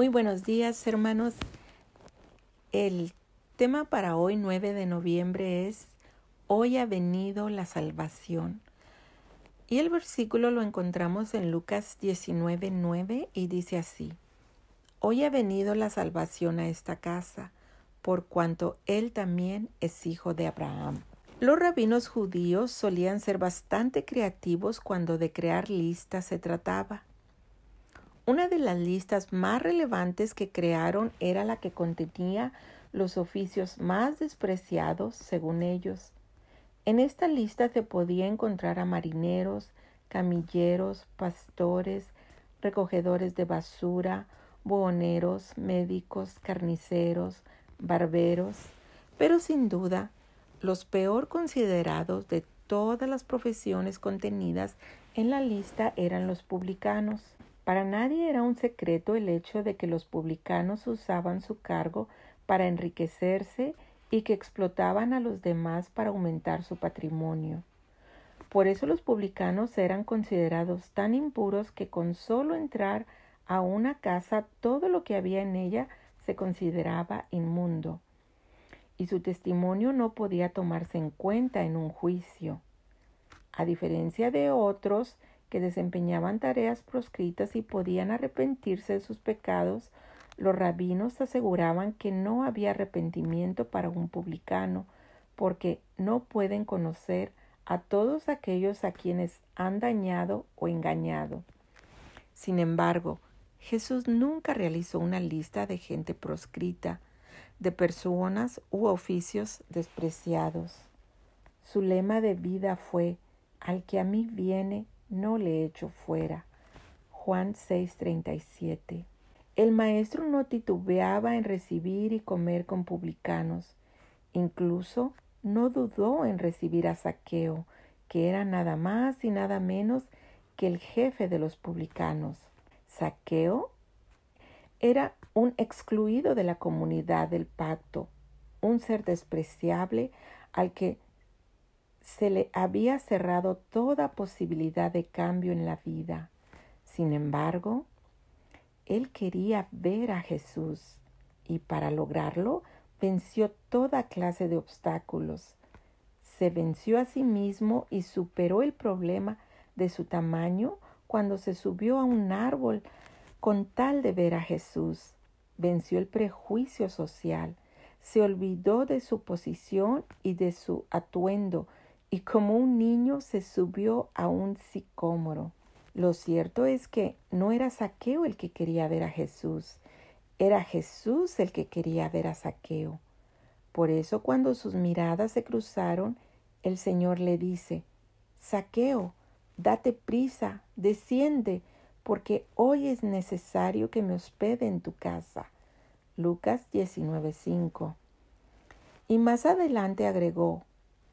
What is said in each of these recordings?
Muy buenos días, hermanos. El tema para hoy, 9 de noviembre, es Hoy ha venido la salvación. Y el versículo lo encontramos en Lucas 19, 9 y dice así, Hoy ha venido la salvación a esta casa, por cuanto él también es hijo de Abraham. Los rabinos judíos solían ser bastante creativos cuando de crear listas se trataba. Una de las listas más relevantes que crearon era la que contenía los oficios más despreciados según ellos. En esta lista se podía encontrar a marineros, camilleros, pastores, recogedores de basura, buhoneros, médicos, carniceros, barberos, pero sin duda los peor considerados de todas las profesiones contenidas en la lista eran los publicanos. Para nadie era un secreto el hecho de que los publicanos usaban su cargo para enriquecerse y que explotaban a los demás para aumentar su patrimonio. Por eso los publicanos eran considerados tan impuros que con solo entrar a una casa todo lo que había en ella se consideraba inmundo, y su testimonio no podía tomarse en cuenta en un juicio. A diferencia de otros que desempeñaban tareas proscritas y podían arrepentirse de sus pecados, los rabinos aseguraban que no había arrepentimiento para un publicano, porque no pueden conocer a todos aquellos a quienes han dañado o engañado. Sin embargo, Jesús nunca realizó una lista de gente proscrita, de personas u oficios despreciados. Su lema de vida fue, al que a mí viene, no le echo fuera. Juan 6:37. El maestro no titubeaba en recibir y comer con publicanos. Incluso no dudó en recibir a Saqueo, que era nada más y nada menos que el jefe de los publicanos. Saqueo era un excluido de la comunidad del pacto, un ser despreciable al que se le había cerrado toda posibilidad de cambio en la vida. Sin embargo, él quería ver a Jesús y para lograrlo venció toda clase de obstáculos. Se venció a sí mismo y superó el problema de su tamaño cuando se subió a un árbol con tal de ver a Jesús. Venció el prejuicio social, se olvidó de su posición y de su atuendo, y como un niño se subió a un sicómoro. Lo cierto es que no era Saqueo el que quería ver a Jesús, era Jesús el que quería ver a Saqueo. Por eso cuando sus miradas se cruzaron, el Señor le dice, Saqueo, date prisa, desciende, porque hoy es necesario que me hospede en tu casa. Lucas 19:5. Y más adelante agregó,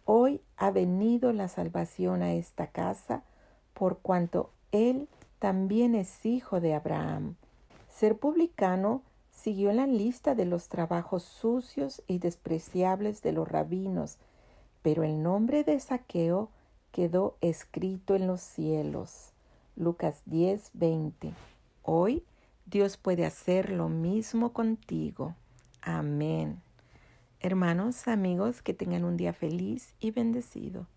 Hoy ha venido la salvación a esta casa, por cuanto él también es hijo de Abraham. Ser publicano siguió la lista de los trabajos sucios y despreciables de los rabinos, pero el nombre de Saqueo quedó escrito en los cielos. Lucas 10, 20. Hoy Dios puede hacer lo mismo contigo. Amén. Hermanos, amigos, que tengan un día feliz y bendecido.